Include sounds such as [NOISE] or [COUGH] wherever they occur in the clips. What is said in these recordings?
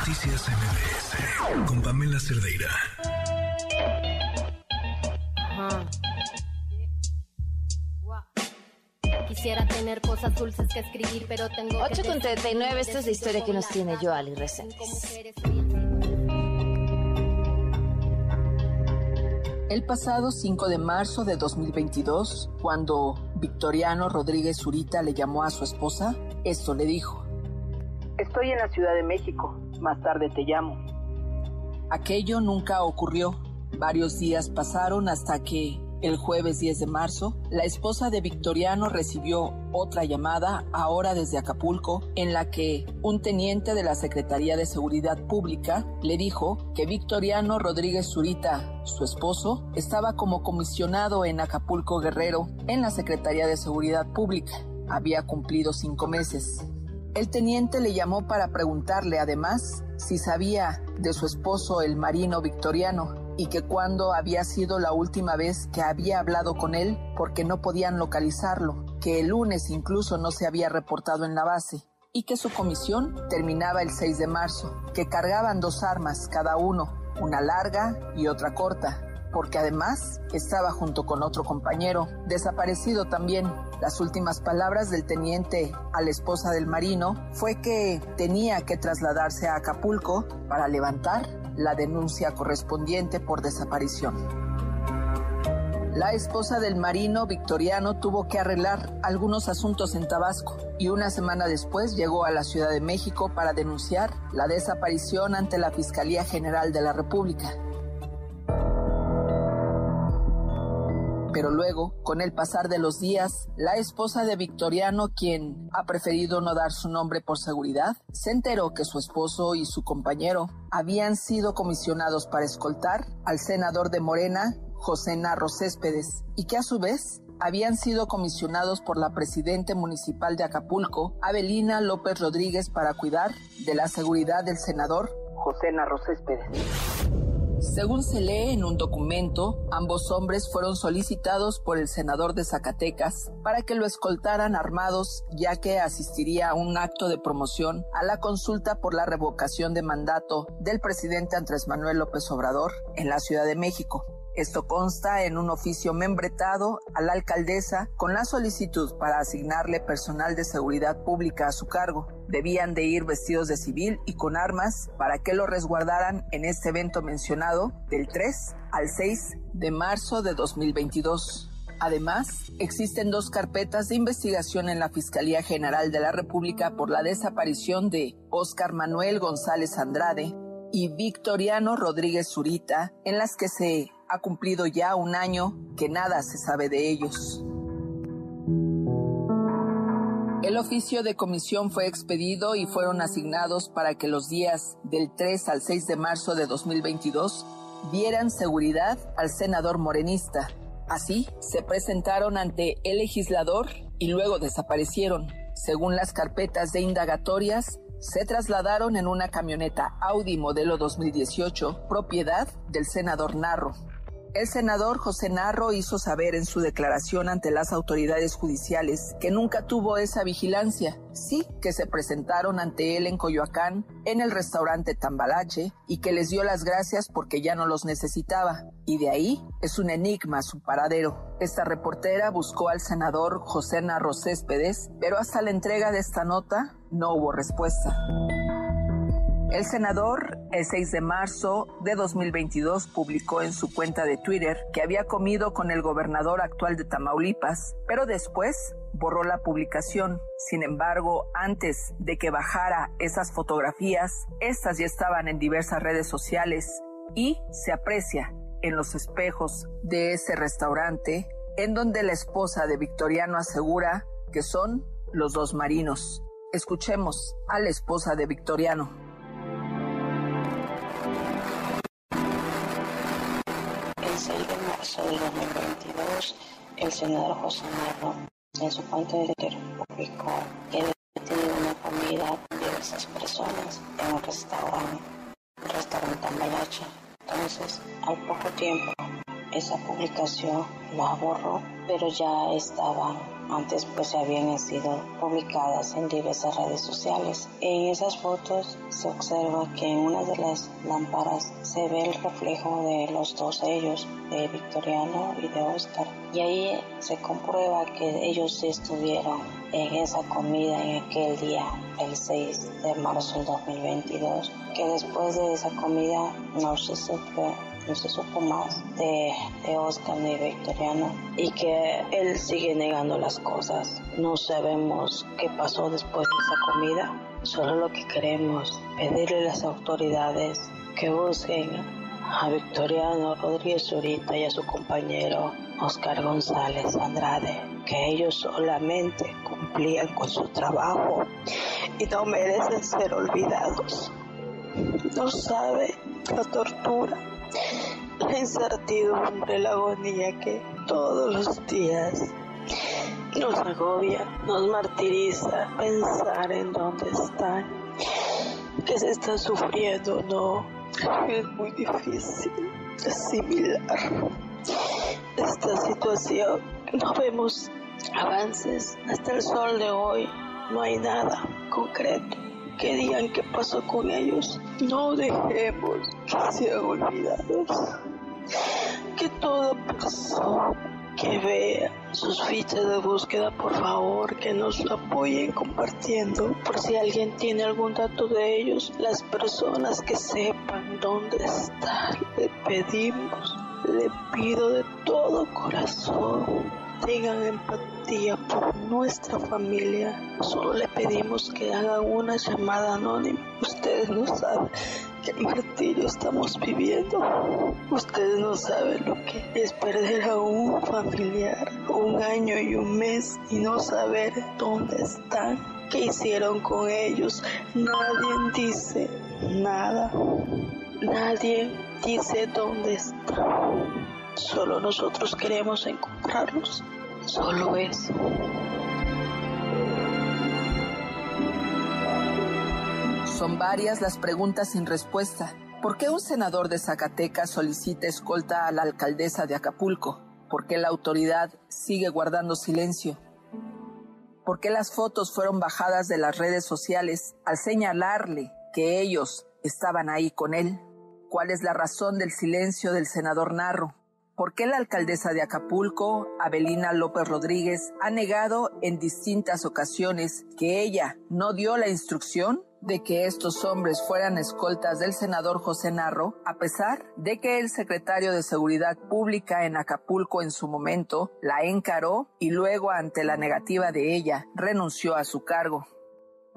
Noticias MBS con Pamela Cerdeira. Quisiera tener cosas dulces que escribir, pero tengo 8 con 39, esta es la historia que nos tiene Joali Reséndiz. El pasado 5 de marzo de 2022, cuando Victoriano Rodríguez Zurita le llamó a su esposa, esto le dijo. Estoy en la Ciudad de México, más tarde te llamo. Aquello nunca ocurrió. Varios días pasaron hasta que, el jueves 10 de marzo, la esposa de Victoriano recibió otra llamada, ahora desde Acapulco, en la que un teniente de la Secretaría de Seguridad Pública le dijo que Victoriano Rodríguez Zurita, su esposo, estaba como comisionado en Acapulco Guerrero, en la Secretaría de Seguridad Pública. Había cumplido cinco meses. El teniente le llamó para preguntarle además si sabía de su esposo el marino victoriano y que cuando había sido la última vez que había hablado con él porque no podían localizarlo, que el lunes incluso no se había reportado en la base y que su comisión terminaba el 6 de marzo, que cargaban dos armas cada uno, una larga y otra corta, porque además estaba junto con otro compañero, desaparecido también. Las últimas palabras del teniente a la esposa del marino fue que tenía que trasladarse a Acapulco para levantar la denuncia correspondiente por desaparición. La esposa del marino victoriano tuvo que arreglar algunos asuntos en Tabasco y una semana después llegó a la Ciudad de México para denunciar la desaparición ante la Fiscalía General de la República. Pero luego, con el pasar de los días, la esposa de Victoriano, quien ha preferido no dar su nombre por seguridad, se enteró que su esposo y su compañero habían sido comisionados para escoltar al senador de Morena, José Narro Céspedes, y que a su vez habían sido comisionados por la presidente municipal de Acapulco, Abelina López Rodríguez, para cuidar de la seguridad del senador José Narro Céspedes. Según se lee en un documento, ambos hombres fueron solicitados por el senador de Zacatecas para que lo escoltaran armados ya que asistiría a un acto de promoción a la consulta por la revocación de mandato del presidente Andrés Manuel López Obrador en la Ciudad de México. Esto consta en un oficio membretado a la alcaldesa con la solicitud para asignarle personal de seguridad pública a su cargo. Debían de ir vestidos de civil y con armas para que lo resguardaran en este evento mencionado del 3 al 6 de marzo de 2022. Además, existen dos carpetas de investigación en la Fiscalía General de la República por la desaparición de Óscar Manuel González Andrade y Victoriano Rodríguez Zurita, en las que se ha cumplido ya un año que nada se sabe de ellos. El oficio de comisión fue expedido y fueron asignados para que los días del 3 al 6 de marzo de 2022 dieran seguridad al senador morenista. Así, se presentaron ante el legislador y luego desaparecieron. Según las carpetas de indagatorias, se trasladaron en una camioneta Audi modelo 2018, propiedad del senador Narro. El senador José Narro hizo saber en su declaración ante las autoridades judiciales que nunca tuvo esa vigilancia, sí que se presentaron ante él en Coyoacán, en el restaurante Tambalache, y que les dio las gracias porque ya no los necesitaba. Y de ahí es un enigma su paradero. Esta reportera buscó al senador José Narro Céspedes, pero hasta la entrega de esta nota no hubo respuesta. El senador, el 6 de marzo de 2022, publicó en su cuenta de Twitter que había comido con el gobernador actual de Tamaulipas, pero después borró la publicación. Sin embargo, antes de que bajara esas fotografías, estas ya estaban en diversas redes sociales y se aprecia en los espejos de ese restaurante en donde la esposa de Victoriano asegura que son los dos marinos. Escuchemos a la esposa de Victoriano. Del 2022, el senador José Narro en su cuenta de Twitter publicó que había tenido una comida con diversas personas en un restaurante, un restaurante Ambayache. Entonces, al poco tiempo, esa publicación la borró, pero ya estaba antes pues habían sido publicadas en diversas redes sociales. En esas fotos se observa que en una de las lámparas se ve el reflejo de los dos ellos, de Victoriano y de Oscar. Y ahí se comprueba que ellos estuvieron en esa comida en aquel día, el 6 de marzo del 2022, que después de esa comida no se supo no se supo más de, de Oscar ni Victoriano y que él sigue negando las cosas. No sabemos qué pasó después de esa comida. Solo lo que queremos pedirle a las autoridades que busquen a Victoriano Rodríguez Zurita y a su compañero Oscar González Andrade, que ellos solamente cumplían con su trabajo y no merecen ser olvidados. No sabe la tortura la incertidumbre, la agonía que todos los días nos agobia, nos martiriza pensar en dónde están, que se está sufriendo, no, [LAUGHS] es muy difícil asimilar esta situación. No vemos avances hasta el sol de hoy, no hay nada concreto que digan qué pasó con ellos. No dejemos que sean olvidados. Que toda persona que vea sus fichas de búsqueda, por favor, que nos apoyen compartiendo. Por si alguien tiene algún dato de ellos, las personas que sepan dónde están, le pedimos, le pido de todo corazón, tengan empatía por nuestra familia. Solo le pedimos que hagan una llamada anónima. Ustedes no saben qué martirio estamos viviendo. Ustedes no saben lo que es perder a un familiar un año y un mes y no saber dónde están, qué hicieron con ellos. Nadie dice nada. Nadie dice dónde están. Solo nosotros queremos encontrarlos. Solo eso. Son varias las preguntas sin respuesta. ¿Por qué un senador de Zacatecas solicita escolta a la alcaldesa de Acapulco? ¿Por qué la autoridad sigue guardando silencio? ¿Por qué las fotos fueron bajadas de las redes sociales al señalarle que ellos estaban ahí con él? ¿Cuál es la razón del silencio del senador Narro? ¿Por qué la alcaldesa de Acapulco, Abelina López Rodríguez, ha negado en distintas ocasiones que ella no dio la instrucción de que estos hombres fueran escoltas del senador José Narro, a pesar de que el secretario de Seguridad Pública en Acapulco en su momento la encaró y luego ante la negativa de ella renunció a su cargo.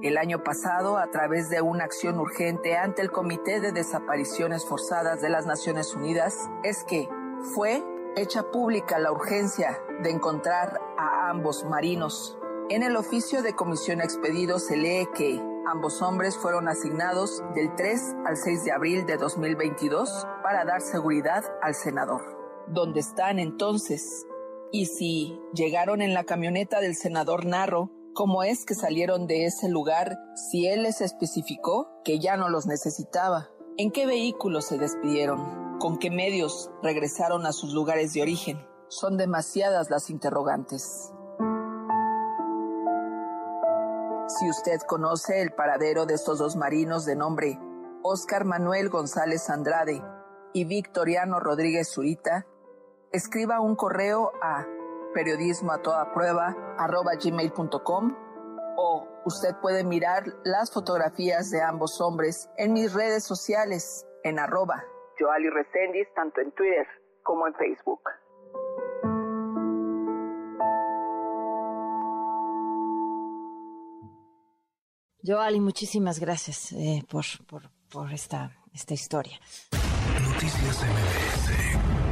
El año pasado, a través de una acción urgente ante el Comité de Desapariciones Forzadas de las Naciones Unidas, es que fue hecha pública la urgencia de encontrar a ambos marinos. En el oficio de comisión expedido se lee que Ambos hombres fueron asignados del 3 al 6 de abril de 2022 para dar seguridad al senador. ¿Dónde están entonces? Y si llegaron en la camioneta del senador Narro, ¿cómo es que salieron de ese lugar si él les especificó que ya no los necesitaba? ¿En qué vehículos se despidieron? ¿Con qué medios regresaron a sus lugares de origen? Son demasiadas las interrogantes. Si usted conoce el paradero de estos dos marinos de nombre Oscar Manuel González Andrade y Victoriano Rodríguez Zurita, escriba un correo a periodismo a gmail.com o usted puede mirar las fotografías de ambos hombres en mis redes sociales en arroba Joali tanto en Twitter como en Facebook. Joali, muchísimas gracias eh, por, por, por, esta, esta historia. Noticias MBS.